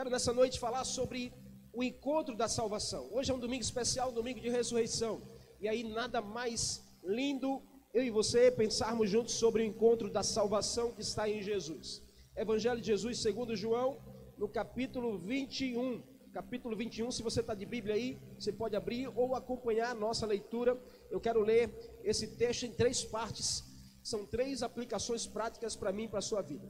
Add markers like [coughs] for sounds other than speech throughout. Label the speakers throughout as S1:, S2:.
S1: Quero nessa noite falar sobre o encontro da salvação. Hoje é um domingo especial, um domingo de ressurreição. E aí nada mais lindo eu e você pensarmos juntos sobre o encontro da salvação que está em Jesus. Evangelho de Jesus segundo João, no capítulo 21. Capítulo 21, se você está de Bíblia aí, você pode abrir ou acompanhar a nossa leitura. Eu quero ler esse texto em três partes. São três aplicações práticas para mim e para a sua vida.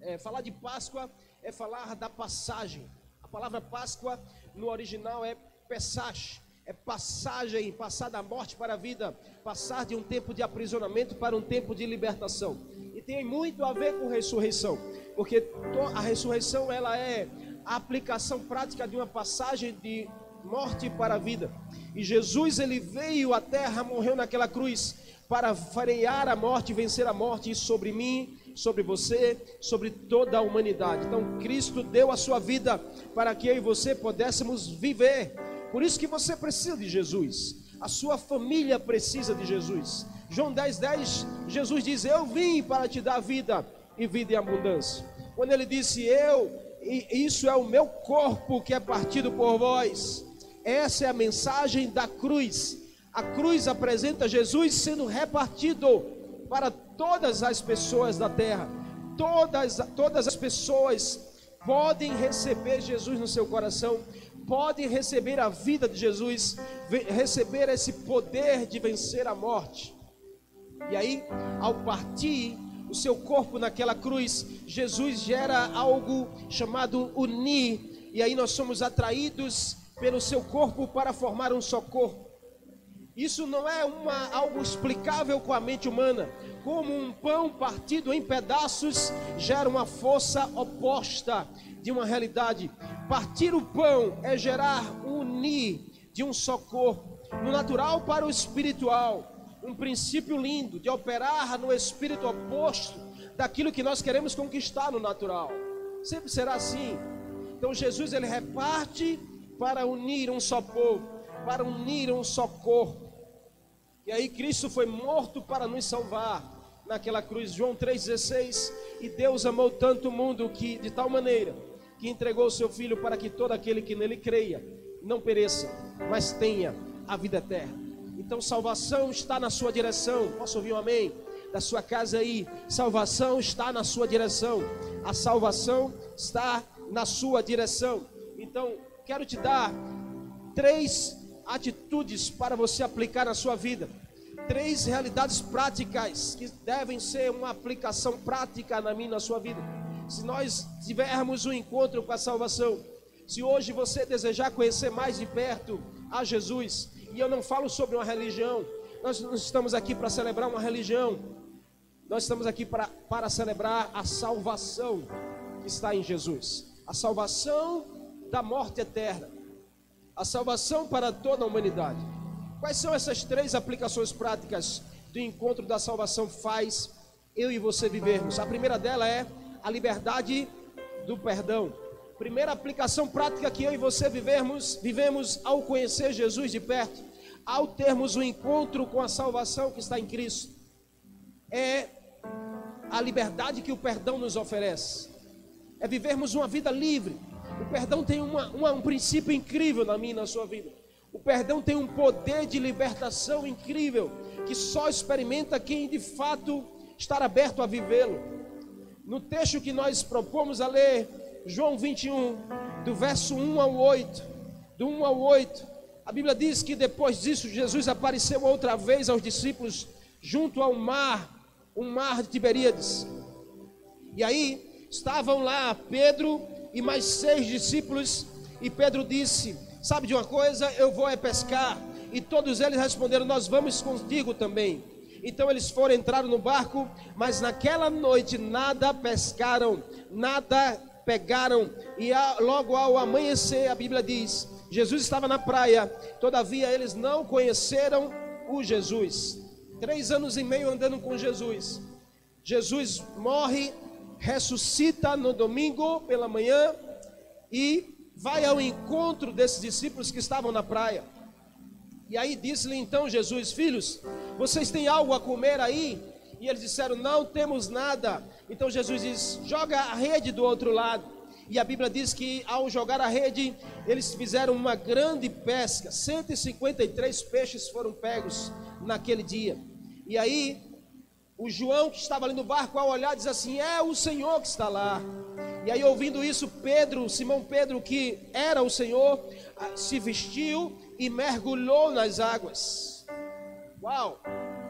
S1: É, falar de Páscoa é falar da passagem. A palavra Páscoa no original é Pesach, é passagem, passar da morte para a vida, passar de um tempo de aprisionamento para um tempo de libertação. E tem muito a ver com ressurreição, porque a ressurreição ela é a aplicação prática de uma passagem de morte para a vida. E Jesus ele veio à terra, morreu naquela cruz para frear a morte, vencer a morte sobre mim sobre você, sobre toda a humanidade. Então, Cristo deu a sua vida para que eu e você pudéssemos viver. Por isso que você precisa de Jesus. A sua família precisa de Jesus. João 10, 10, Jesus diz: Eu vim para te dar vida e vida em abundância. Quando ele disse: Eu, isso é o meu corpo que é partido por vós. Essa é a mensagem da cruz. A cruz apresenta Jesus sendo repartido para todas as pessoas da terra. Todas, todas as pessoas podem receber Jesus no seu coração, podem receber a vida de Jesus, receber esse poder de vencer a morte. E aí, ao partir o seu corpo naquela cruz, Jesus gera algo chamado unir, e aí nós somos atraídos pelo seu corpo para formar um só corpo. Isso não é uma, algo explicável com a mente humana. Como um pão partido em pedaços gera uma força oposta de uma realidade. Partir o pão é gerar unir de um só corpo, no natural para o espiritual. Um princípio lindo de operar no espírito oposto daquilo que nós queremos conquistar no natural. Sempre será assim. Então Jesus ele reparte para unir um só povo, para unir um só corpo. E aí Cristo foi morto para nos salvar naquela cruz. João 3,16. E Deus amou tanto o mundo que, de tal maneira, que entregou o seu Filho para que todo aquele que nele creia não pereça, mas tenha a vida eterna. Então, salvação está na sua direção. Posso ouvir um amém? Da sua casa aí, salvação está na sua direção. A salvação está na sua direção. Então, quero te dar três atitudes para você aplicar na sua vida. Três realidades práticas que devem ser uma aplicação prática na minha na sua vida. Se nós tivermos um encontro com a salvação, se hoje você desejar conhecer mais de perto a Jesus, e eu não falo sobre uma religião, nós não estamos aqui para celebrar uma religião, nós estamos aqui para, para celebrar a salvação que está em Jesus a salvação da morte eterna a salvação para toda a humanidade. Quais são essas três aplicações práticas do encontro da salvação faz eu e você vivermos? A primeira dela é a liberdade do perdão. Primeira aplicação prática que eu e você vivemos, vivemos ao conhecer Jesus de perto, ao termos o um encontro com a salvação que está em Cristo, é a liberdade que o perdão nos oferece. É vivermos uma vida livre, o perdão tem uma, uma, um princípio incrível na minha e na sua vida. O perdão tem um poder de libertação incrível que só experimenta quem de fato está aberto a vivê-lo. No texto que nós propomos a ler, João 21, do verso 1 ao 8, do 1 ao 8, a Bíblia diz que depois disso Jesus apareceu outra vez aos discípulos junto ao mar, um mar de Tiberíades. E aí estavam lá Pedro e mais seis discípulos. E Pedro disse: Sabe de uma coisa? Eu vou é pescar. E todos eles responderam: Nós vamos contigo também. Então eles foram entrar no barco, mas naquela noite nada pescaram, nada pegaram. E logo ao amanhecer, a Bíblia diz: Jesus estava na praia, todavia eles não conheceram o Jesus. Três anos e meio andando com Jesus. Jesus morre ressuscita no domingo pela manhã e vai ao encontro desses discípulos que estavam na praia. E aí disse-lhe então Jesus: Filhos, vocês têm algo a comer aí? E eles disseram: Não temos nada. Então Jesus diz: Joga a rede do outro lado. E a Bíblia diz que ao jogar a rede, eles fizeram uma grande pesca. 153 peixes foram pegos naquele dia. E aí, o João que estava ali no barco, ao olhar, diz assim: É o Senhor que está lá. E aí, ouvindo isso, Pedro, Simão Pedro, que era o Senhor, se vestiu e mergulhou nas águas. Uau!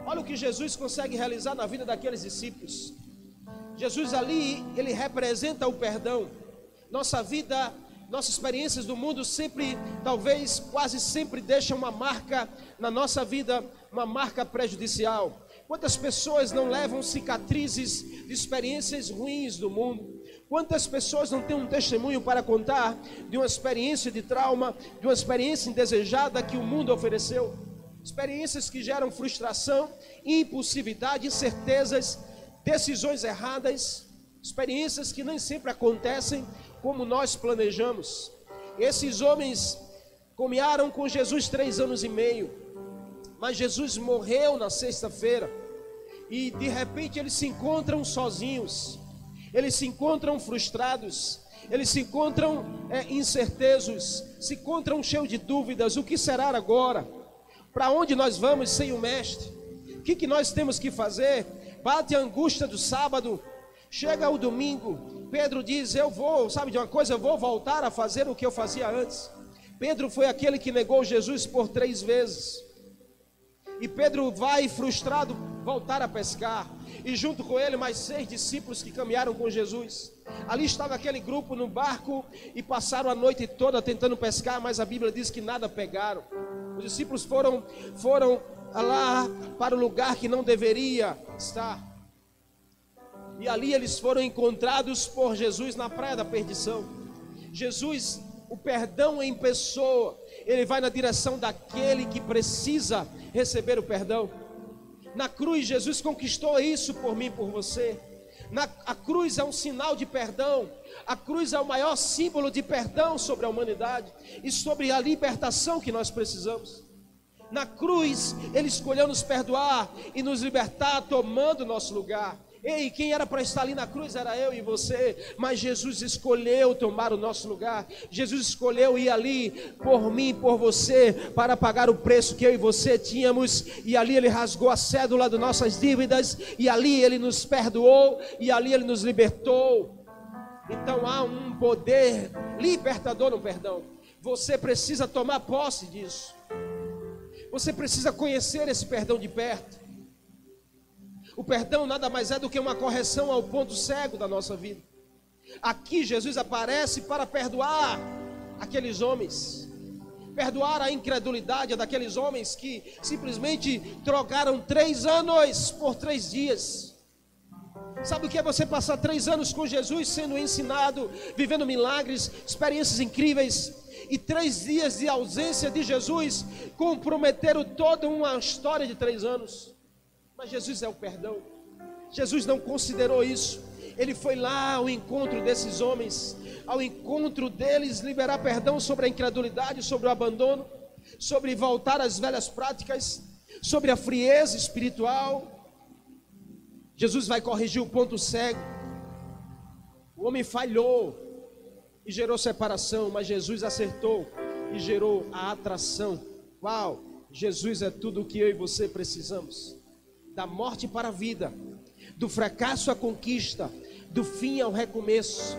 S1: Olha o que Jesus consegue realizar na vida daqueles discípulos. Jesus ali, ele representa o perdão. Nossa vida, nossas experiências do mundo sempre, talvez quase sempre deixam uma marca na nossa vida, uma marca prejudicial. Quantas pessoas não levam cicatrizes de experiências ruins do mundo? Quantas pessoas não têm um testemunho para contar de uma experiência de trauma, de uma experiência indesejada que o mundo ofereceu? Experiências que geram frustração, impulsividade, incertezas, decisões erradas, experiências que nem sempre acontecem como nós planejamos. Esses homens caminharam com Jesus três anos e meio, mas Jesus morreu na sexta-feira e de repente eles se encontram sozinhos, eles se encontram frustrados, eles se encontram é, se encontram cheios de dúvidas: o que será agora? Para onde nós vamos sem o Mestre? O que, que nós temos que fazer? Bate a angústia do sábado, chega o domingo, Pedro diz: Eu vou, sabe de uma coisa, eu vou voltar a fazer o que eu fazia antes. Pedro foi aquele que negou Jesus por três vezes. E Pedro vai frustrado voltar a pescar. E junto com ele mais seis discípulos que caminharam com Jesus. Ali estava aquele grupo no barco e passaram a noite toda tentando pescar, mas a Bíblia diz que nada pegaram. Os discípulos foram foram lá para o lugar que não deveria estar. E ali eles foram encontrados por Jesus na praia da perdição. Jesus, o perdão em pessoa, ele vai na direção daquele que precisa receber o perdão. Na cruz, Jesus conquistou isso por mim, por você. Na, a cruz é um sinal de perdão. A cruz é o maior símbolo de perdão sobre a humanidade e sobre a libertação que nós precisamos. Na cruz, Ele escolheu nos perdoar e nos libertar, tomando nosso lugar. Ei, quem era para estar ali na cruz era eu e você, mas Jesus escolheu tomar o nosso lugar. Jesus escolheu ir ali por mim, por você, para pagar o preço que eu e você tínhamos. E ali ele rasgou a cédula das nossas dívidas, e ali ele nos perdoou, e ali ele nos libertou. Então há um poder libertador no perdão. Você precisa tomar posse disso. Você precisa conhecer esse perdão de perto. O perdão nada mais é do que uma correção ao ponto cego da nossa vida. Aqui Jesus aparece para perdoar aqueles homens, perdoar a incredulidade daqueles homens que simplesmente trocaram três anos por três dias. Sabe o que é você passar três anos com Jesus sendo ensinado, vivendo milagres, experiências incríveis, e três dias de ausência de Jesus comprometeram toda uma história de três anos? Mas Jesus é o perdão. Jesus não considerou isso. Ele foi lá ao encontro desses homens, ao encontro deles, liberar perdão sobre a incredulidade, sobre o abandono, sobre voltar às velhas práticas, sobre a frieza espiritual. Jesus vai corrigir o ponto cego. O homem falhou e gerou separação, mas Jesus acertou e gerou a atração. Uau! Jesus é tudo o que eu e você precisamos da morte para a vida, do fracasso à conquista, do fim ao recomeço.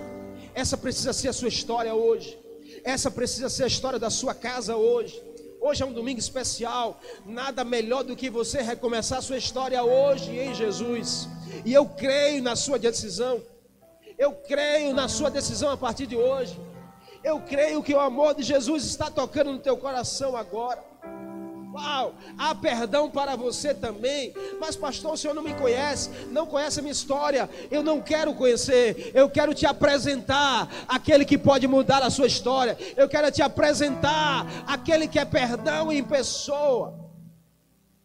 S1: Essa precisa ser a sua história hoje. Essa precisa ser a história da sua casa hoje. Hoje é um domingo especial. Nada melhor do que você recomeçar a sua história hoje em Jesus. E eu creio na sua decisão. Eu creio na sua decisão a partir de hoje. Eu creio que o amor de Jesus está tocando no teu coração agora. Uau, há perdão para você também. Mas, pastor, o senhor não me conhece, não conhece a minha história. Eu não quero conhecer. Eu quero te apresentar aquele que pode mudar a sua história. Eu quero te apresentar aquele que é perdão em pessoa.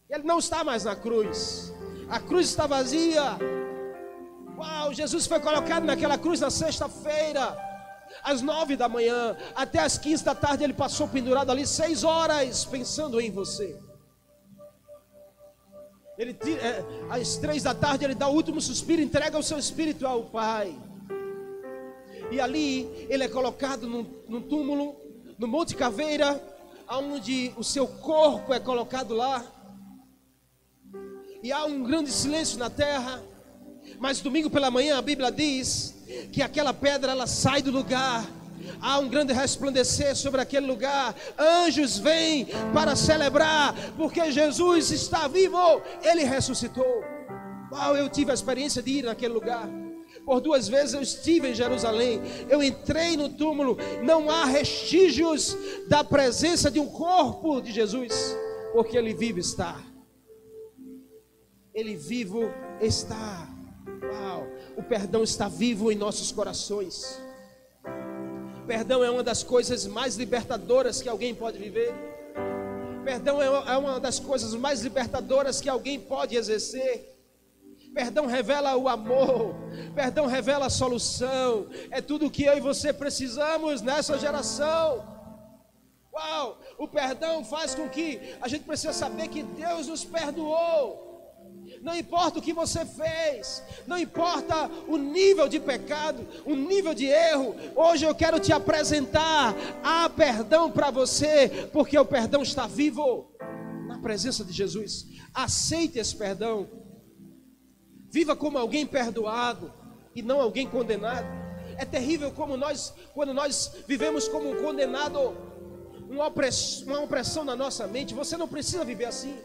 S1: Ele não está mais na cruz. A cruz está vazia. Uau, Jesus foi colocado naquela cruz na sexta-feira às nove da manhã, até às quinze da tarde, ele passou pendurado ali seis horas pensando em você. Ele, é, às três da tarde, ele dá o último suspiro, entrega o seu espírito ao Pai. E ali ele é colocado num, num túmulo, no Monte Caveira, onde o seu corpo é colocado lá. E há um grande silêncio na terra. Mas domingo pela manhã a Bíblia diz que aquela pedra ela sai do lugar. Há um grande resplandecer sobre aquele lugar. Anjos vêm para celebrar, porque Jesus está vivo. Ele ressuscitou. Uau, eu tive a experiência de ir naquele lugar. Por duas vezes eu estive em Jerusalém. Eu entrei no túmulo. Não há vestígios da presença de um corpo de Jesus, porque ele vivo está. Ele vivo está. Uau, o perdão está vivo em nossos corações. Perdão é uma das coisas mais libertadoras que alguém pode viver. Perdão é uma das coisas mais libertadoras que alguém pode exercer. Perdão revela o amor, perdão revela a solução. É tudo o que eu e você precisamos nessa geração. Uau! O perdão faz com que a gente precisa saber que Deus nos perdoou. Não importa o que você fez, não importa o nível de pecado, o nível de erro. Hoje eu quero te apresentar a perdão para você, porque o perdão está vivo na presença de Jesus. Aceite esse perdão. Viva como alguém perdoado e não alguém condenado. É terrível como nós, quando nós vivemos como um condenado, uma opressão, uma opressão na nossa mente. Você não precisa viver assim.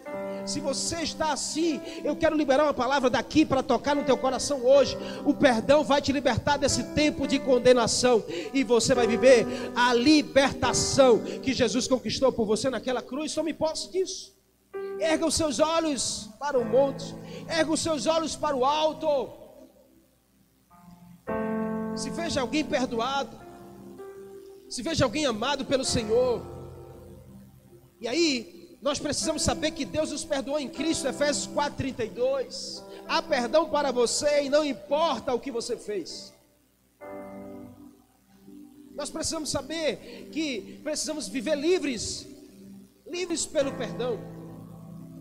S1: Se você está assim, eu quero liberar uma palavra daqui para tocar no teu coração hoje. O perdão vai te libertar desse tempo de condenação e você vai viver a libertação que Jesus conquistou por você naquela cruz. Tome posse disso. Erga os seus olhos para o monte, erga os seus olhos para o alto. Se veja alguém perdoado, se veja alguém amado pelo Senhor. E aí, nós precisamos saber que Deus nos perdoou em Cristo, Efésios 4:32. Há perdão para você e não importa o que você fez. Nós precisamos saber que precisamos viver livres, livres pelo perdão.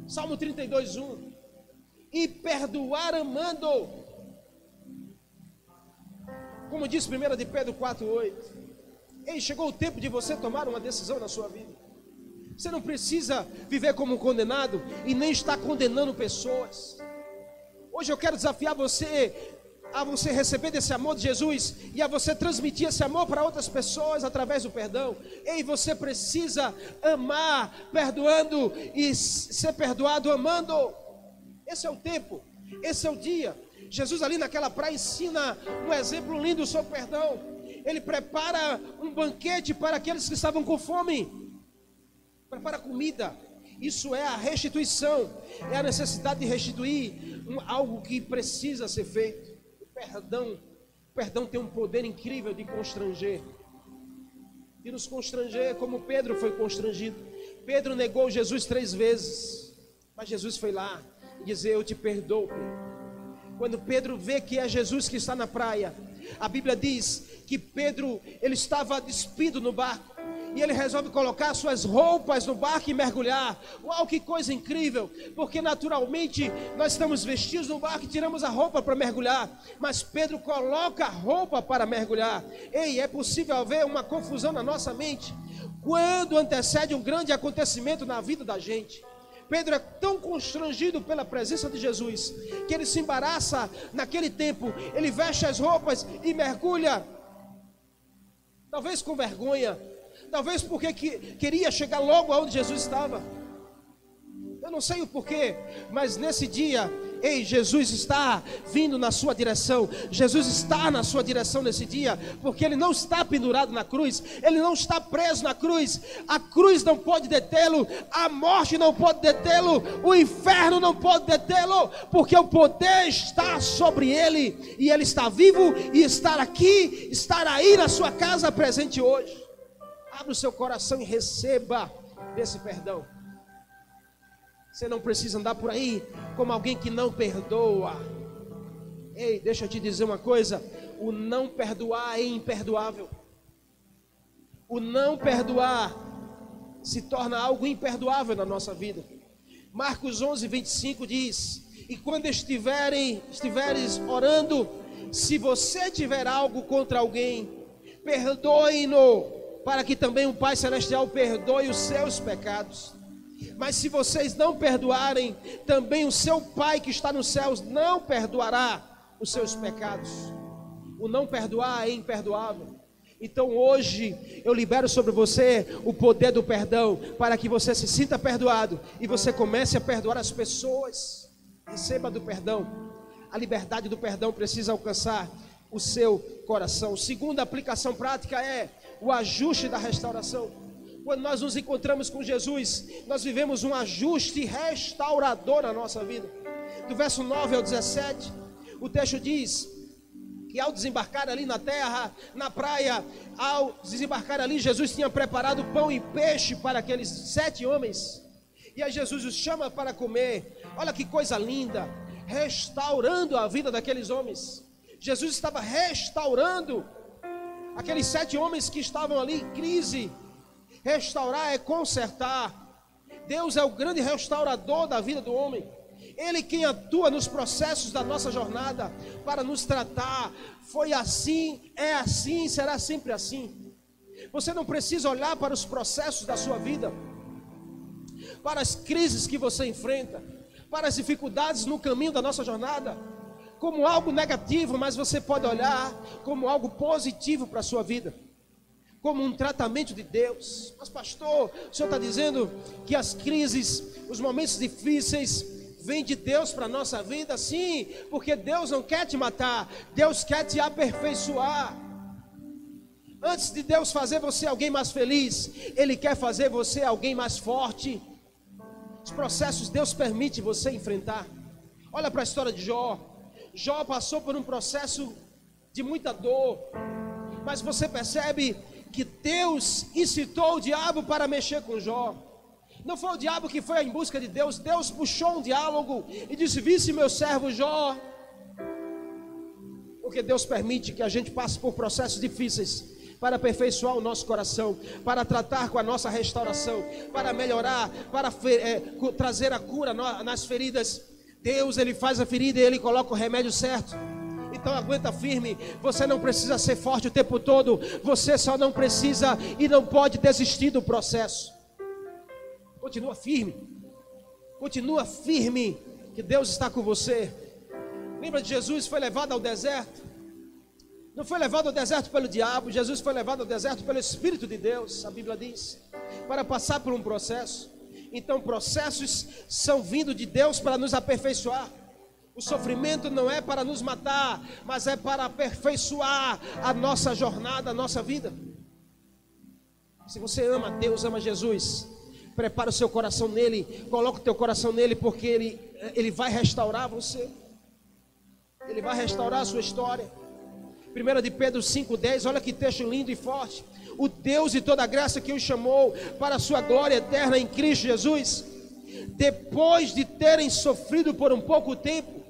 S1: Salmo 32, 1. E perdoar amando. Como diz 1 de Pedro 4, 8. Ei, chegou o tempo de você tomar uma decisão na sua vida. Você não precisa viver como um condenado e nem estar condenando pessoas. Hoje eu quero desafiar você a você receber desse amor de Jesus e a você transmitir esse amor para outras pessoas através do perdão. Ei, você precisa amar perdoando e ser perdoado amando. Esse é o tempo, esse é o dia. Jesus ali naquela praia ensina um exemplo lindo sobre perdão. Ele prepara um banquete para aqueles que estavam com fome. Prepara comida. Isso é a restituição, é a necessidade de restituir um, algo que precisa ser feito perdão, perdão tem um poder incrível de constranger, de nos constranger, como Pedro foi constrangido. Pedro negou Jesus três vezes, mas Jesus foi lá e dizer: Eu te perdoo. Quando Pedro vê que é Jesus que está na praia, a Bíblia diz que Pedro ele estava despido no barco e ele resolve colocar suas roupas no barco e mergulhar. Uau, que coisa incrível! Porque naturalmente nós estamos vestidos no barco e tiramos a roupa para mergulhar, mas Pedro coloca a roupa para mergulhar. Ei, é possível haver uma confusão na nossa mente quando antecede um grande acontecimento na vida da gente. Pedro é tão constrangido pela presença de Jesus que ele se embaraça naquele tempo, ele veste as roupas e mergulha, talvez com vergonha, Talvez porque que, queria chegar logo aonde Jesus estava. Eu não sei o porquê, mas nesse dia, ei, Jesus está vindo na sua direção. Jesus está na sua direção nesse dia, porque ele não está pendurado na cruz, ele não está preso na cruz. A cruz não pode detê-lo, a morte não pode detê-lo, o inferno não pode detê-lo, porque o poder está sobre ele e ele está vivo e estar aqui, estar aí na sua casa presente hoje. Abra o seu coração e receba desse perdão. Você não precisa andar por aí como alguém que não perdoa. Ei, deixa eu te dizer uma coisa: o não perdoar é imperdoável. O não perdoar se torna algo imperdoável na nossa vida. Marcos 11, 25 diz: E quando estiverem, estiveres orando, se você tiver algo contra alguém, perdoe-no, para que também o Pai Celestial perdoe os seus pecados. Mas se vocês não perdoarem, também o seu Pai que está nos céus não perdoará os seus pecados. O não perdoar é imperdoável. Então hoje eu libero sobre você o poder do perdão, para que você se sinta perdoado e você comece a perdoar as pessoas. Receba do perdão. A liberdade do perdão precisa alcançar o seu coração. Segunda aplicação prática é o ajuste da restauração. Quando nós nos encontramos com Jesus, nós vivemos um ajuste restaurador na nossa vida. Do verso 9 ao 17, o texto diz: que ao desembarcar ali na terra, na praia, ao desembarcar ali, Jesus tinha preparado pão e peixe para aqueles sete homens. E aí Jesus os chama para comer. Olha que coisa linda, restaurando a vida daqueles homens. Jesus estava restaurando aqueles sete homens que estavam ali em crise. Restaurar é consertar. Deus é o grande restaurador da vida do homem. Ele quem atua nos processos da nossa jornada para nos tratar. Foi assim, é assim, será sempre assim. Você não precisa olhar para os processos da sua vida, para as crises que você enfrenta, para as dificuldades no caminho da nossa jornada, como algo negativo, mas você pode olhar como algo positivo para a sua vida como um tratamento de Deus. Mas, pastor, o senhor está dizendo que as crises, os momentos difíceis, vem de Deus para a nossa vida? Sim, porque Deus não quer te matar, Deus quer te aperfeiçoar. Antes de Deus fazer você alguém mais feliz, Ele quer fazer você alguém mais forte. Os processos Deus permite você enfrentar. Olha para a história de Jó. Jó passou por um processo de muita dor, mas você percebe que Deus incitou o diabo para mexer com Jó. Não foi o diabo que foi em busca de Deus, Deus puxou um diálogo e disse: Visse meu servo Jó. Porque Deus permite que a gente passe por processos difíceis para aperfeiçoar o nosso coração, para tratar com a nossa restauração, para melhorar, para é, trazer a cura nas feridas. Deus, Ele faz a ferida e Ele coloca o remédio certo. Então aguenta firme. Você não precisa ser forte o tempo todo. Você só não precisa e não pode desistir do processo. Continua firme. Continua firme que Deus está com você. Lembra de Jesus foi levado ao deserto? Não foi levado ao deserto pelo diabo, Jesus foi levado ao deserto pelo Espírito de Deus, a Bíblia diz, para passar por um processo. Então, processos são vindo de Deus para nos aperfeiçoar. O sofrimento não é para nos matar, mas é para aperfeiçoar a nossa jornada, a nossa vida. Se você ama Deus, ama Jesus, prepara o seu coração nele, coloca o teu coração nele, porque ele, ele vai restaurar você, ele vai restaurar a sua história. 1 de Pedro 5,10, olha que texto lindo e forte. O Deus de toda graça que o chamou para a sua glória eterna em Cristo Jesus, depois de terem sofrido por um pouco tempo,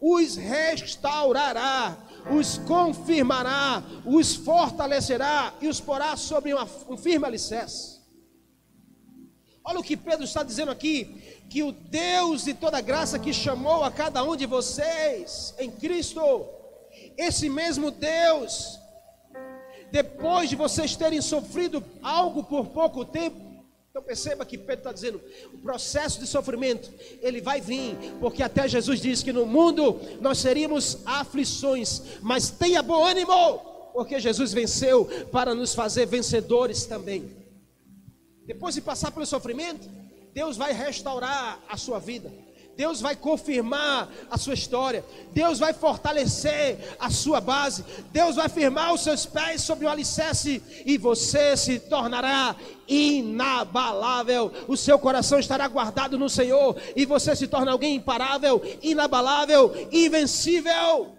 S1: os restaurará, os confirmará, os fortalecerá e os porá sobre uma, um firme alicerce. Olha o que Pedro está dizendo aqui: que o Deus de toda graça que chamou a cada um de vocês em Cristo, esse mesmo Deus, depois de vocês terem sofrido algo por pouco tempo, então perceba que Pedro está dizendo, o processo de sofrimento, ele vai vir, porque até Jesus disse que no mundo nós seríamos aflições, mas tenha bom ânimo, porque Jesus venceu para nos fazer vencedores também. Depois de passar pelo sofrimento, Deus vai restaurar a sua vida. Deus vai confirmar a sua história. Deus vai fortalecer a sua base. Deus vai firmar os seus pés sobre o alicerce e você se tornará inabalável. O seu coração estará guardado no Senhor e você se torna alguém imparável, inabalável, invencível.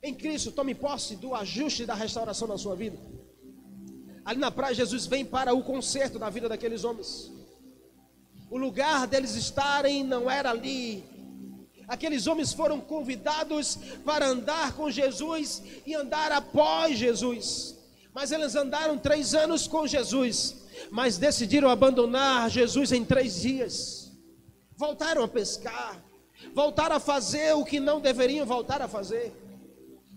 S1: Em Cristo, tome posse do ajuste e da restauração da sua vida. Ali na praia, Jesus vem para o conserto da vida daqueles homens. O lugar deles estarem não era ali. Aqueles homens foram convidados para andar com Jesus e andar após Jesus. Mas eles andaram três anos com Jesus, mas decidiram abandonar Jesus em três dias. Voltaram a pescar, voltaram a fazer o que não deveriam voltar a fazer.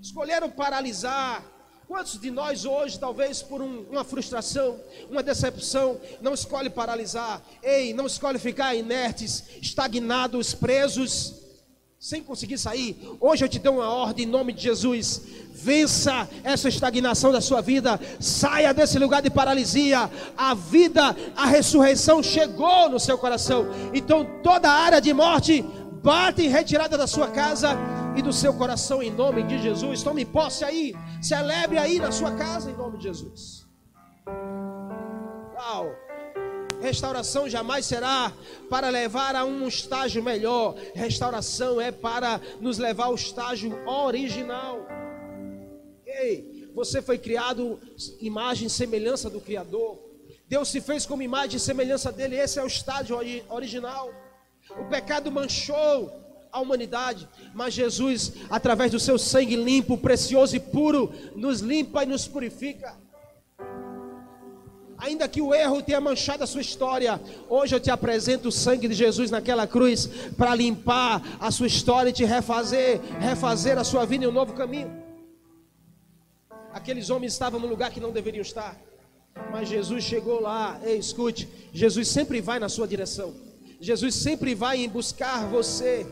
S1: Escolheram paralisar, Quantos de nós hoje, talvez por um, uma frustração, uma decepção, não escolhe paralisar? Ei, não escolhe ficar inertes, estagnados, presos, sem conseguir sair? Hoje eu te dou uma ordem em nome de Jesus. Vença essa estagnação da sua vida, saia desse lugar de paralisia. A vida, a ressurreição chegou no seu coração. Então toda área de morte bate em retirada da sua casa e do seu coração em nome de Jesus. Tome posse aí, celebre aí na sua casa em nome de Jesus. Uau! Restauração jamais será para levar a um estágio melhor. Restauração é para nos levar ao estágio original. Ei, você foi criado imagem e semelhança do Criador. Deus se fez como imagem e semelhança dele. Esse é o estágio original. O pecado manchou a humanidade, mas Jesus, através do seu sangue limpo, precioso e puro, nos limpa e nos purifica. Ainda que o erro tenha manchado a sua história, hoje eu te apresento o sangue de Jesus naquela cruz para limpar a sua história e te refazer, refazer a sua vida em um novo caminho. Aqueles homens estavam no lugar que não deveriam estar, mas Jesus chegou lá. Ei, escute, Jesus sempre vai na sua direção. Jesus sempre vai em buscar você.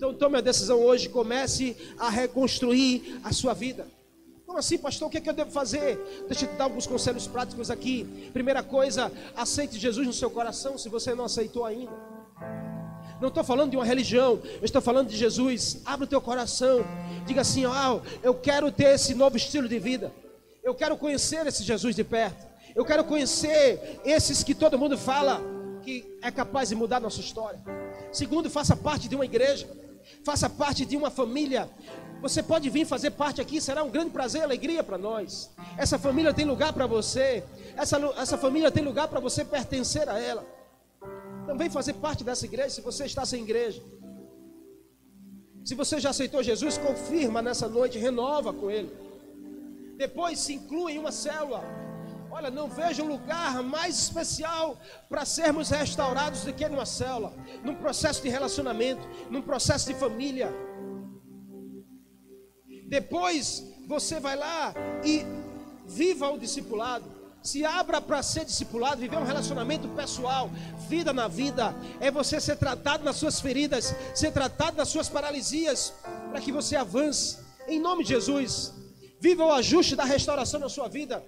S1: Então tome a decisão hoje, comece a reconstruir a sua vida. Como assim, pastor? O que, é que eu devo fazer? Deixa eu te dar alguns conselhos práticos aqui. Primeira coisa, aceite Jesus no seu coração se você não aceitou ainda. Não estou falando de uma religião, eu estou falando de Jesus. Abra o teu coração, diga assim: oh, eu quero ter esse novo estilo de vida. Eu quero conhecer esse Jesus de perto. Eu quero conhecer esses que todo mundo fala que é capaz de mudar nossa história. Segundo, faça parte de uma igreja, faça parte de uma família. Você pode vir fazer parte aqui, será um grande prazer e alegria para nós. Essa família tem lugar para você, essa, essa família tem lugar para você pertencer a ela. Então vem fazer parte dessa igreja se você está sem igreja. Se você já aceitou Jesus, confirma nessa noite, renova com Ele. Depois se inclui em uma célula. Olha, não vejo lugar mais especial para sermos restaurados do que numa célula, num processo de relacionamento, num processo de família. Depois você vai lá e viva o discipulado. Se abra para ser discipulado, viver um relacionamento pessoal, vida na vida, é você ser tratado nas suas feridas, ser tratado nas suas paralisias, para que você avance. Em nome de Jesus, viva o ajuste da restauração na sua vida.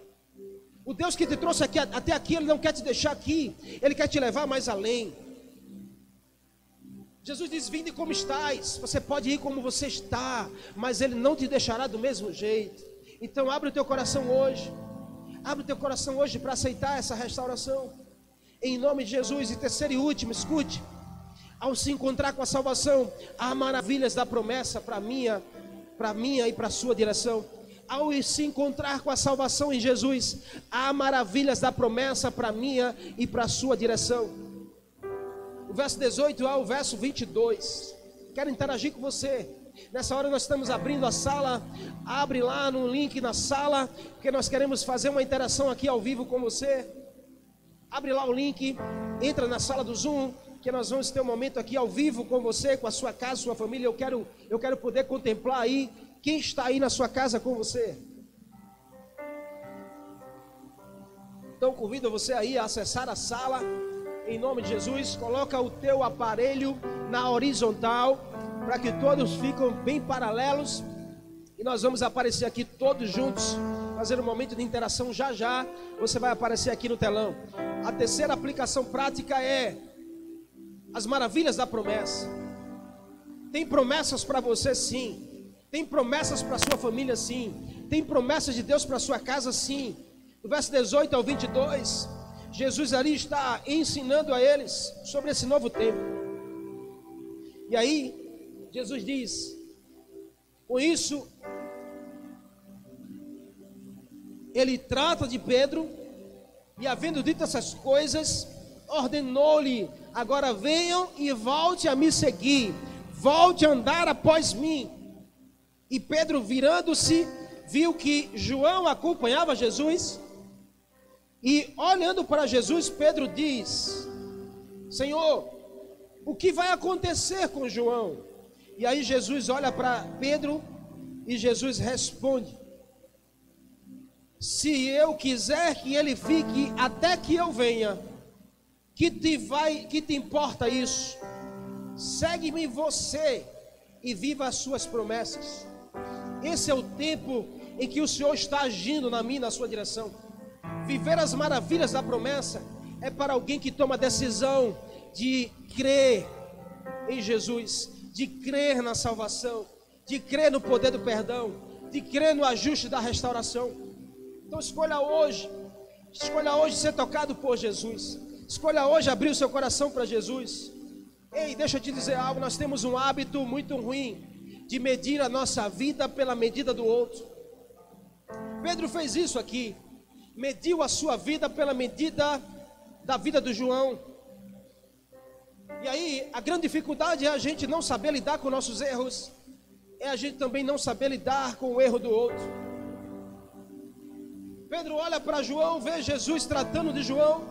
S1: O Deus que te trouxe aqui, até aqui, Ele não quer te deixar aqui, Ele quer te levar mais além. Jesus diz: Vinde como estáis. Você pode ir como você está, mas Ele não te deixará do mesmo jeito. Então, abre o teu coração hoje. Abre o teu coração hoje para aceitar essa restauração. Em nome de Jesus. E terceiro e último, escute. Ao se encontrar com a salvação, há maravilhas da promessa para minha, para minha e para a sua direção ao se encontrar com a salvação em Jesus, há maravilhas da promessa para minha e para a sua direção. O verso 18 ao verso 22. Quero interagir com você. Nessa hora nós estamos abrindo a sala. Abre lá no link na sala, porque nós queremos fazer uma interação aqui ao vivo com você. Abre lá o link, entra na sala do Zoom, que nós vamos ter um momento aqui ao vivo com você, com a sua casa, sua família. Eu quero, eu quero poder contemplar aí quem está aí na sua casa com você? Então convido você aí a acessar a sala em nome de Jesus. Coloca o teu aparelho na horizontal para que todos fiquem bem paralelos e nós vamos aparecer aqui todos juntos, fazer um momento de interação já já. Você vai aparecer aqui no telão. A terceira aplicação prática é as maravilhas da promessa. Tem promessas para você sim. Tem promessas para sua família, sim. Tem promessas de Deus para sua casa, sim. Do verso 18 ao 22, Jesus ali está ensinando a eles sobre esse novo tempo. E aí, Jesus diz: com isso, ele trata de Pedro, e havendo dito essas coisas, ordenou-lhe: agora venham e volte a me seguir, volte a andar após mim. E Pedro, virando-se, viu que João acompanhava Jesus. E olhando para Jesus, Pedro diz: Senhor, o que vai acontecer com João? E aí Jesus olha para Pedro e Jesus responde: Se eu quiser que ele fique até que eu venha, que te vai, que te importa isso? Segue-me você e viva as suas promessas. Esse é o tempo em que o Senhor está agindo na minha, na sua direção. Viver as maravilhas da promessa é para alguém que toma a decisão de crer em Jesus, de crer na salvação, de crer no poder do perdão, de crer no ajuste da restauração. Então escolha hoje, escolha hoje ser tocado por Jesus. Escolha hoje abrir o seu coração para Jesus. Ei, deixa eu te dizer algo, nós temos um hábito muito ruim de medir a nossa vida pela medida do outro. Pedro fez isso aqui, mediu a sua vida pela medida da vida do João. E aí, a grande dificuldade é a gente não saber lidar com nossos erros, é a gente também não saber lidar com o erro do outro. Pedro olha para João, vê Jesus tratando de João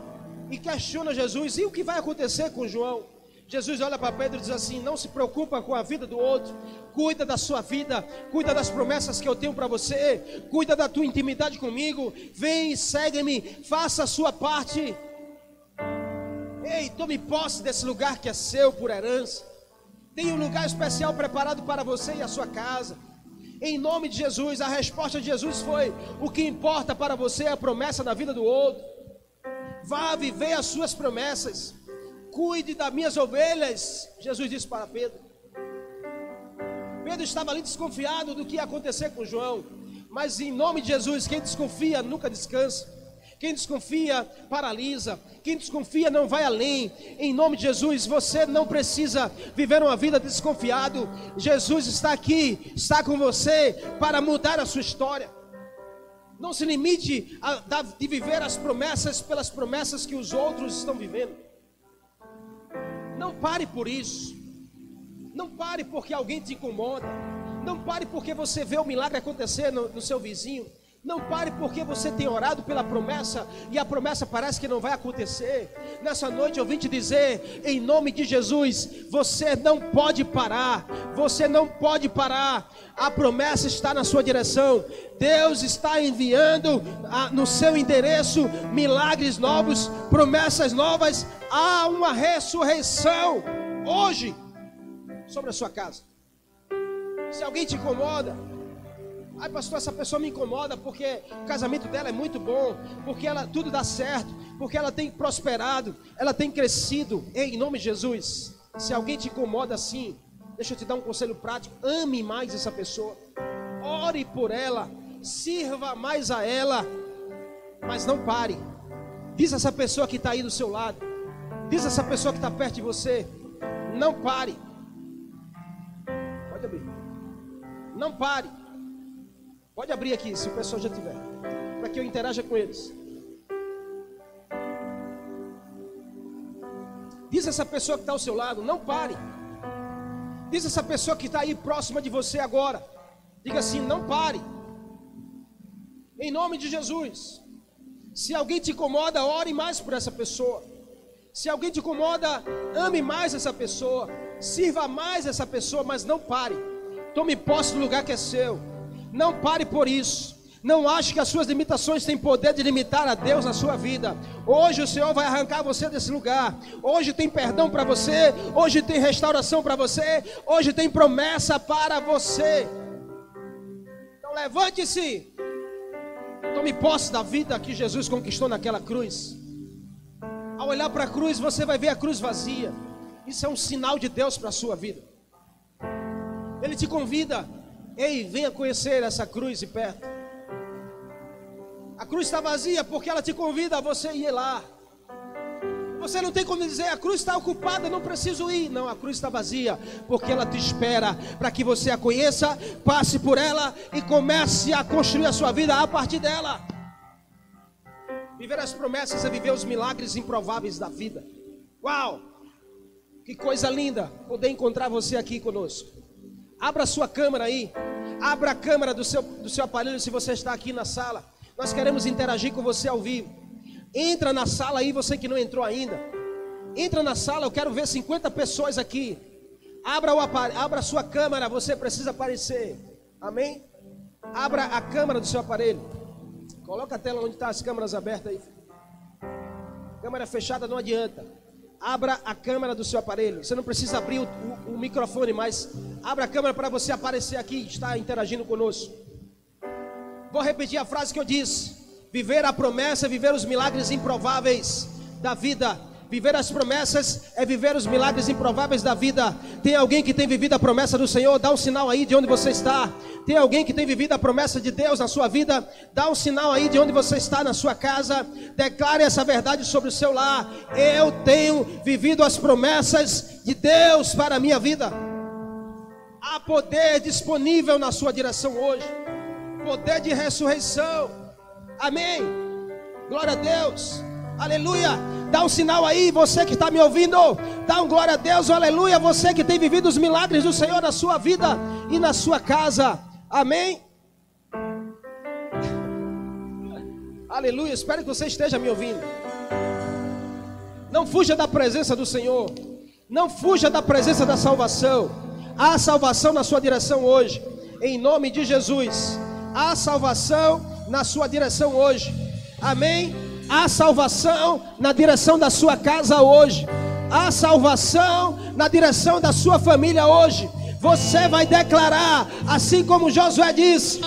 S1: e questiona Jesus: e o que vai acontecer com João? Jesus olha para Pedro e diz assim: Não se preocupa com a vida do outro, cuida da sua vida, cuida das promessas que eu tenho para você, cuida da tua intimidade comigo. Vem, segue-me, faça a sua parte. Ei, tome posse desse lugar que é seu por herança. Tem um lugar especial preparado para você e a sua casa. Em nome de Jesus, a resposta de Jesus foi: o que importa para você é a promessa da vida do outro. Vá viver as suas promessas. Cuide das minhas ovelhas, Jesus disse para Pedro. Pedro estava ali desconfiado do que ia acontecer com João, mas em nome de Jesus, quem desconfia nunca descansa. Quem desconfia paralisa, quem desconfia não vai além. Em nome de Jesus, você não precisa viver uma vida desconfiado. Jesus está aqui, está com você para mudar a sua história. Não se limite a, de viver as promessas pelas promessas que os outros estão vivendo. Não pare por isso. Não pare porque alguém te incomoda. Não pare porque você vê o milagre acontecer no, no seu vizinho. Não pare porque você tem orado pela promessa e a promessa parece que não vai acontecer. Nessa noite eu vim te dizer, em nome de Jesus, você não pode parar. Você não pode parar. A promessa está na sua direção. Deus está enviando a, no seu endereço milagres novos, promessas novas. Há uma ressurreição hoje sobre a sua casa. Se alguém te incomoda, Ai, pastor, essa pessoa me incomoda porque o casamento dela é muito bom, porque ela tudo dá certo, porque ela tem prosperado, ela tem crescido. Ei, em nome de Jesus, se alguém te incomoda assim, deixa eu te dar um conselho prático: ame mais essa pessoa, ore por ela, sirva mais a ela, mas não pare. Diz essa pessoa que está aí do seu lado, diz essa pessoa que está perto de você, não pare. Pode abrir. Não pare. Pode abrir aqui, se o pessoal já tiver, para que eu interaja com eles. Diz essa pessoa que está ao seu lado, não pare. Diz essa pessoa que está aí próxima de você agora. Diga assim: não pare. Em nome de Jesus. Se alguém te incomoda, ore mais por essa pessoa. Se alguém te incomoda, ame mais essa pessoa. Sirva mais essa pessoa, mas não pare. Tome posse do lugar que é seu. Não pare por isso. Não ache que as suas limitações têm poder de limitar a Deus na sua vida. Hoje o Senhor vai arrancar você desse lugar. Hoje tem perdão para você. Hoje tem restauração para você. Hoje tem promessa para você. Então levante-se. Tome posse da vida que Jesus conquistou naquela cruz. Ao olhar para a cruz, você vai ver a cruz vazia. Isso é um sinal de Deus para a sua vida. Ele te convida Ei, venha conhecer essa cruz de perto. A cruz está vazia porque ela te convida a você ir lá. Você não tem como dizer, a cruz está ocupada, não preciso ir. Não, a cruz está vazia, porque ela te espera para que você a conheça, passe por ela e comece a construir a sua vida a partir dela. Viver as promessas é viver os milagres improváveis da vida. Uau! Que coisa linda poder encontrar você aqui conosco. Abra sua câmera aí. Abra a câmera do seu, do seu aparelho se você está aqui na sala. Nós queremos interagir com você ao vivo. Entra na sala aí, você que não entrou ainda. Entra na sala, eu quero ver 50 pessoas aqui. Abra, o aparelho, abra a sua câmera, você precisa aparecer. Amém? Abra a câmera do seu aparelho. Coloca a tela onde está as câmeras abertas aí. Câmera fechada não adianta. Abra a câmera do seu aparelho. Você não precisa abrir o, o, o microfone, mas abra a câmera para você aparecer aqui, estar interagindo conosco. Vou repetir a frase que eu disse: viver a promessa, viver os milagres improváveis da vida Viver as promessas é viver os milagres improváveis da vida. Tem alguém que tem vivido a promessa do Senhor? Dá um sinal aí de onde você está. Tem alguém que tem vivido a promessa de Deus na sua vida? Dá um sinal aí de onde você está na sua casa. Declare essa verdade sobre o seu lar. Eu tenho vivido as promessas de Deus para a minha vida. Há poder disponível na sua direção hoje. Poder de ressurreição. Amém. Glória a Deus. Aleluia. Dá um sinal aí, você que está me ouvindo. Dá um glória a Deus, aleluia. Você que tem vivido os milagres do Senhor na sua vida e na sua casa. Amém. Aleluia. Espero que você esteja me ouvindo. Não fuja da presença do Senhor. Não fuja da presença da salvação. Há salvação na sua direção hoje. Em nome de Jesus. Há salvação na sua direção hoje. Amém. Há salvação na direção da sua casa hoje. Há salvação na direção da sua família hoje. Você vai declarar, assim como Josué diz: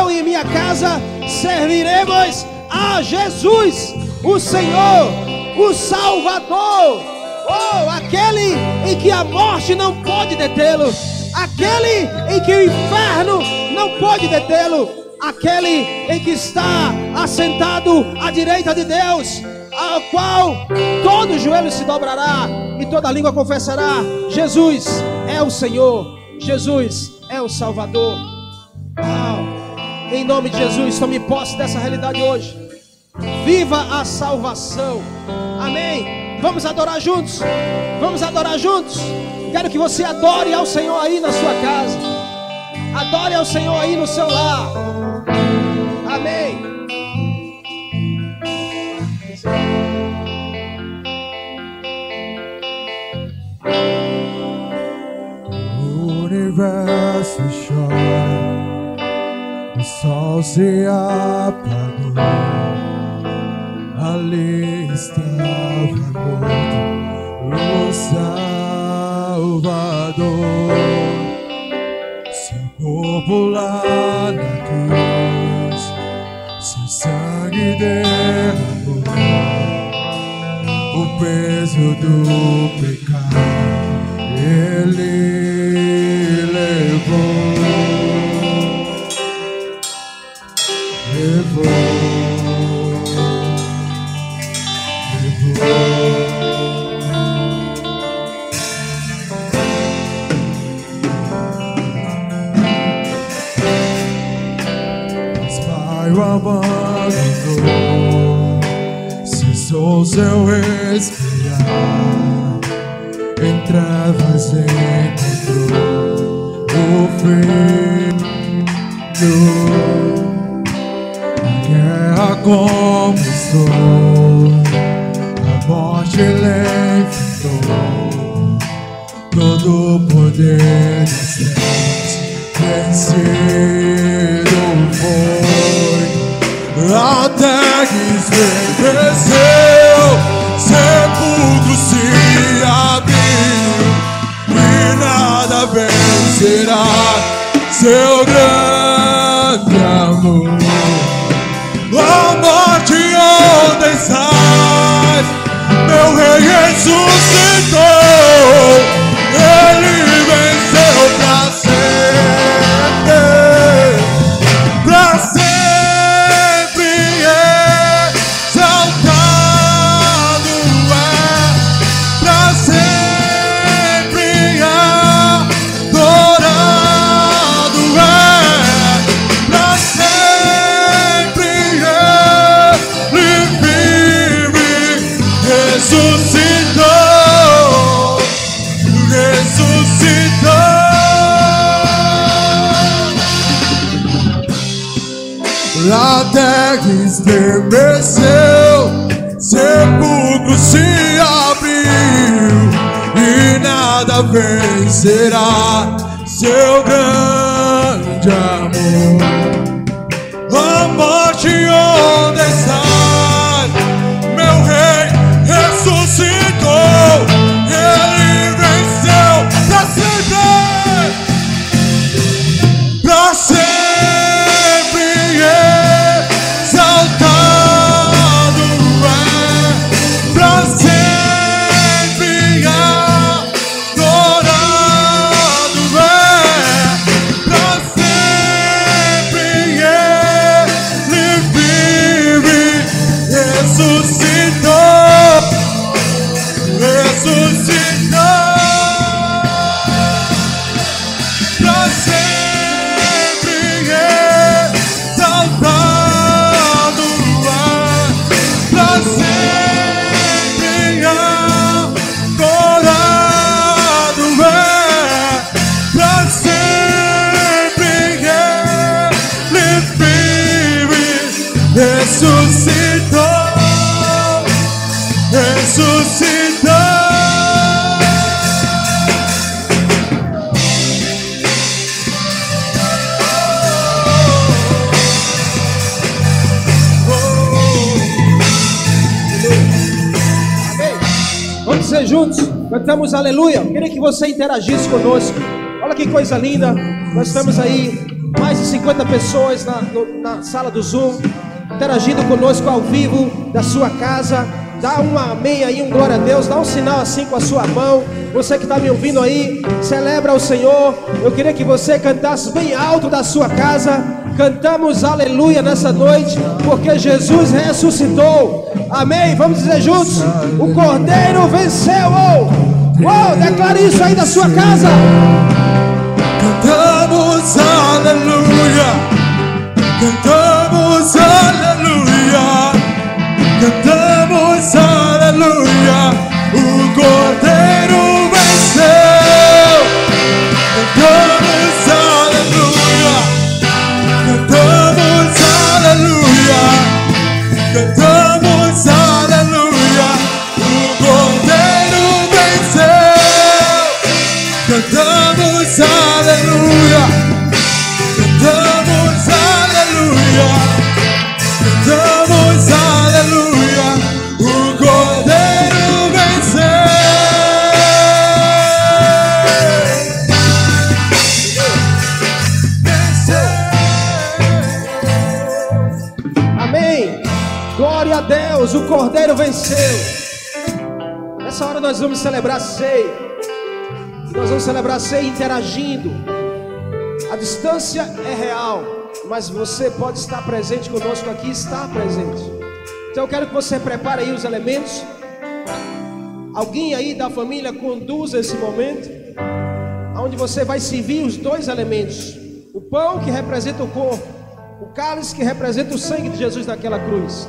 S1: Eu e minha casa serviremos a Jesus, o Senhor, o Salvador. Oh, aquele em que a morte não pode detê-lo, aquele em que o inferno não pode detê-lo aquele em que está assentado à direita de Deus, ao qual todo joelho se dobrará e toda língua confessará: Jesus é o Senhor, Jesus é o Salvador. Uau. Em nome de Jesus, tome posse dessa realidade hoje. Viva a salvação. Amém. Vamos adorar juntos. Vamos adorar juntos. Quero que você adore ao Senhor aí na sua casa. Adore ao Senhor aí no seu lar. Amém.
S2: O universo chora, o sol se apagou. Ali estava morto o Salvador popular o peso cessou seu respirar, em trevas encontrou o filho. A guerra começou, a morte ele enfrentou, todo o poder dos céus vencido foi. Até que estremeceu, sepulcro se abriu e nada vencerá seu grande amor. A morte onde estás, meu rei ressuscitou, Terra estremeceu, sepulcro se abriu e nada vencerá seu grande amor.
S1: Dizer juntos? Cantamos aleluia. Queria que você interagisse conosco. Olha que coisa linda. Nós estamos aí, mais de 50 pessoas na, na sala do Zoom, interagindo conosco ao vivo da sua casa. Dá um amém aí, um glória a Deus. Dá um sinal assim com a sua mão. Você que está me ouvindo aí, celebra o Senhor. Eu queria que você cantasse bem alto da sua casa. Cantamos aleluia nessa noite, porque Jesus ressuscitou. Amém. Vamos dizer juntos: O Cordeiro venceu. Uou, declare isso aí da sua casa.
S2: Cantamos aleluia. Cantamos aleluia. Cantamos aleluia. O Cordeiro
S1: Deus, o Cordeiro venceu. Nessa hora nós vamos celebrar ceia. Nós vamos celebrar ceia interagindo. A distância é real, mas você pode estar presente conosco aqui, está presente. Então eu quero que você prepare aí os elementos. Alguém aí da família conduza esse momento, onde você vai servir os dois elementos: o pão que representa o corpo, o cálice que representa o sangue de Jesus naquela cruz.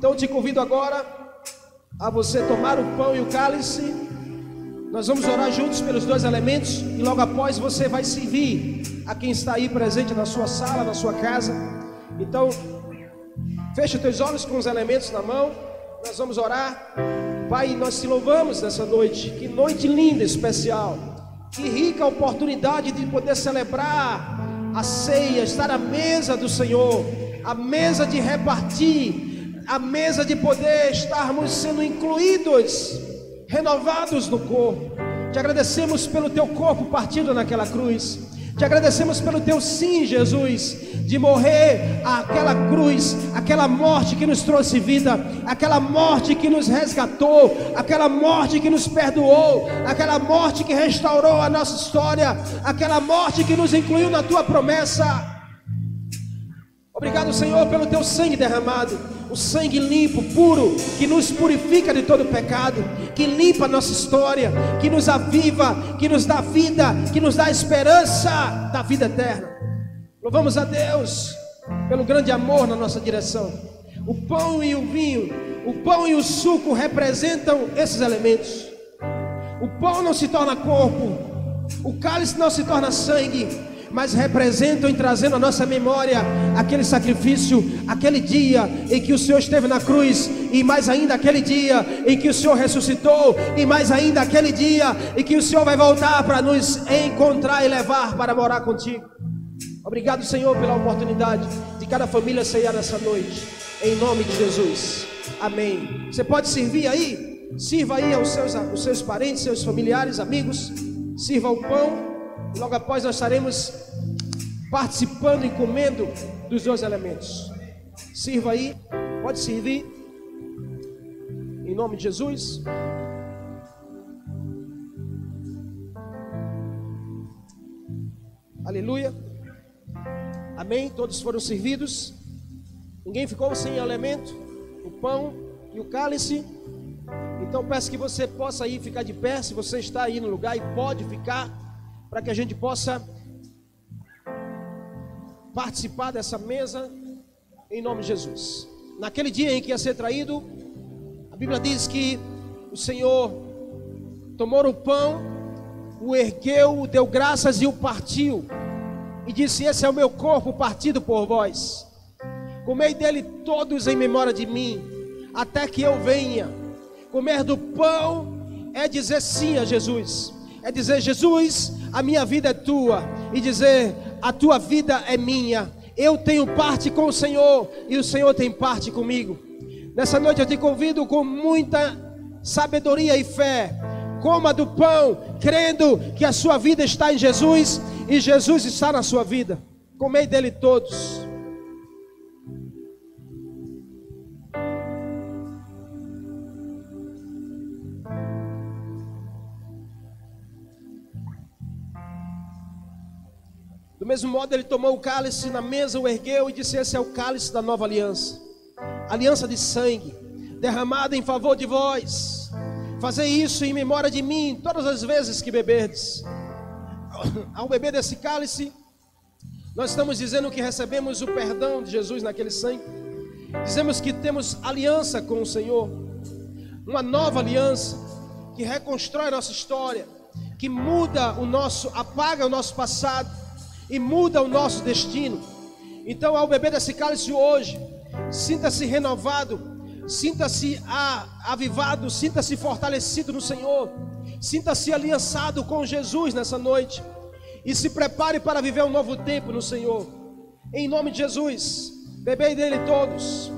S1: Então te convido agora a você tomar o pão e o cálice. Nós vamos orar juntos pelos dois elementos e logo após você vai servir a quem está aí presente na sua sala, na sua casa. Então, fecha os teus olhos com os elementos na mão. Nós vamos orar. Pai, nós te louvamos nessa noite. Que noite linda, especial. Que rica oportunidade de poder celebrar a ceia, estar à mesa do Senhor, a mesa de repartir, a mesa de poder estarmos sendo incluídos, renovados no corpo. Te agradecemos pelo teu corpo partido naquela cruz. Te agradecemos pelo teu sim, Jesus, de morrer aquela cruz, aquela morte que nos trouxe vida, aquela morte que nos resgatou, aquela morte que nos perdoou, aquela morte que restaurou a nossa história, aquela morte que nos incluiu na tua promessa. Obrigado, Senhor, pelo teu sangue derramado, o sangue limpo, puro, que nos purifica de todo pecado, que limpa a nossa história, que nos aviva, que nos dá vida, que nos dá esperança da vida eterna. Louvamos a Deus pelo grande amor na nossa direção. O pão e o vinho, o pão e o suco representam esses elementos. O pão não se torna corpo, o cálice não se torna sangue, mas representam e trazendo a nossa memória aquele sacrifício, aquele dia em que o Senhor esteve na cruz, e mais ainda aquele dia em que o Senhor ressuscitou, e mais ainda aquele dia em que o Senhor vai voltar para nos encontrar e levar para morar contigo. Obrigado, Senhor, pela oportunidade de cada família ceiar nessa noite, em nome de Jesus. Amém. Você pode servir aí? Sirva aí aos seus, aos seus parentes, seus familiares, amigos. Sirva o pão. Logo após nós estaremos participando e comendo dos dois elementos. Sirva aí, pode servir. Em nome de Jesus. Aleluia. Amém. Todos foram servidos. Ninguém ficou sem elemento. O pão e o cálice. Então peço que você possa aí ficar de pé, se você está aí no lugar e pode ficar, para que a gente possa participar dessa mesa em nome de Jesus. Naquele dia em que ia ser traído, a Bíblia diz que o Senhor tomou o pão, o ergueu, deu graças e o partiu. E disse: Esse é o meu corpo partido por vós. Comei dele todos em memória de mim, até que eu venha. Comer do pão é dizer sim a Jesus. É dizer, Jesus, a minha vida é tua. E dizer, a tua vida é minha. Eu tenho parte com o Senhor e o Senhor tem parte comigo. Nessa noite eu te convido com muita sabedoria e fé. Coma do pão, crendo que a sua vida está em Jesus e Jesus está na sua vida. Comei dele todos. Mesmo modo, ele tomou o cálice na mesa, o ergueu e disse: Esse é o cálice da nova aliança aliança de sangue, derramada em favor de vós. Fazei isso em memória de mim todas as vezes que beberdes. [coughs] Ao beber desse cálice, nós estamos dizendo que recebemos o perdão de Jesus naquele sangue. Dizemos que temos aliança com o Senhor, uma nova aliança que reconstrói nossa história, que muda o nosso, apaga o nosso passado e muda o nosso destino. Então, ao beber desse cálice hoje, sinta-se renovado, sinta-se avivado, sinta-se fortalecido no Senhor, sinta-se aliançado com Jesus nessa noite e se prepare para viver um novo tempo no Senhor. Em nome de Jesus, bebei dele todos.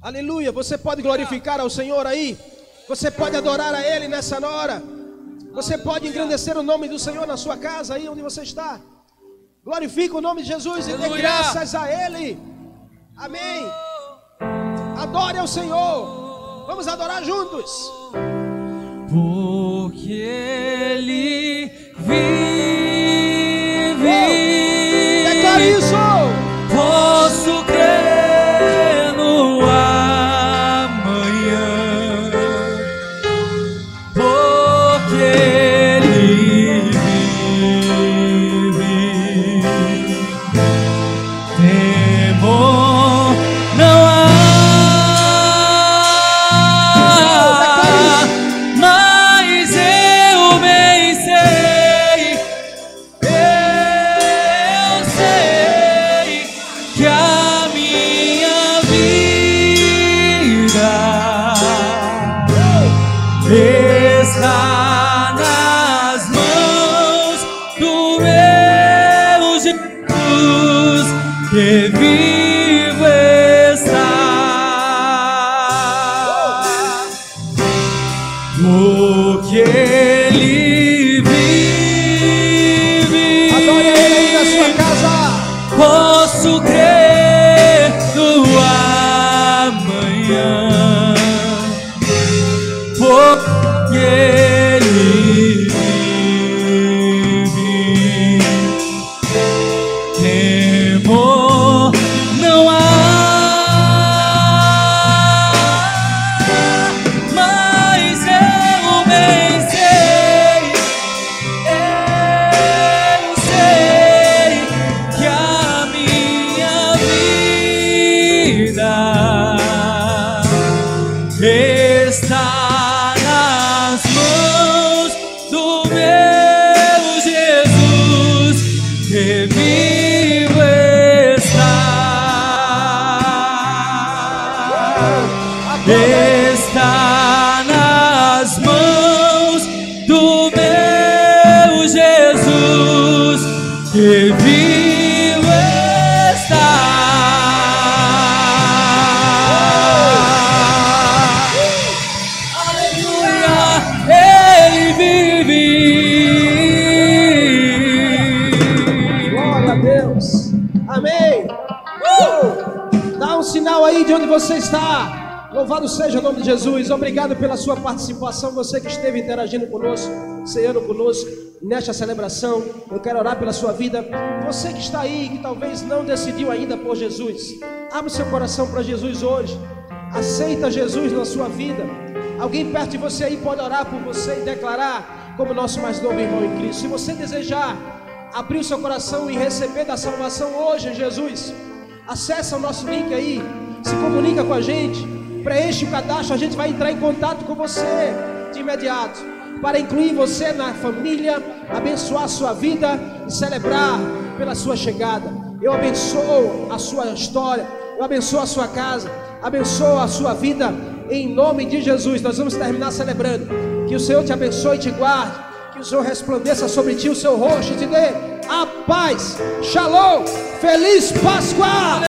S1: Aleluia. Você pode glorificar ao Senhor aí. Você pode adorar a Ele nessa hora. Você pode engrandecer o nome do Senhor na sua casa aí onde você está. Glorifique o nome de Jesus Aleluia. e dê graças a Ele. Amém. Adore ao Senhor. Vamos adorar juntos.
S3: Porque Ele está nas mãos do meu Jesus que vivo está. Aleluia, Ele vive.
S1: Glória a Deus. Amém. Uh! Dá um sinal aí de onde você está. Louvado seja o nome de Jesus. Obrigado pela sua participação. Você que esteve interagindo conosco, ceando conosco nesta celebração. Eu quero orar pela sua vida. Você que está aí, que talvez não decidiu ainda por Jesus, abre seu coração para Jesus hoje. Aceita Jesus na sua vida. Alguém perto de você aí pode orar por você e declarar como nosso mais novo irmão em Cristo. Se você desejar abrir o seu coração e receber da salvação hoje em Jesus, acessa o nosso link aí, se comunica com a gente, preenche o cadastro, a gente vai entrar em contato com você de imediato para incluir você na família, abençoar a sua vida e celebrar pela sua chegada. Eu abençoo a sua história, eu abençoo a sua casa, abençoo a sua vida em nome de Jesus. Nós vamos terminar celebrando. Que o Senhor te abençoe e te guarde. Que o Senhor resplandeça sobre ti o seu rosto e te dê a paz. Shalom. Feliz Páscoa.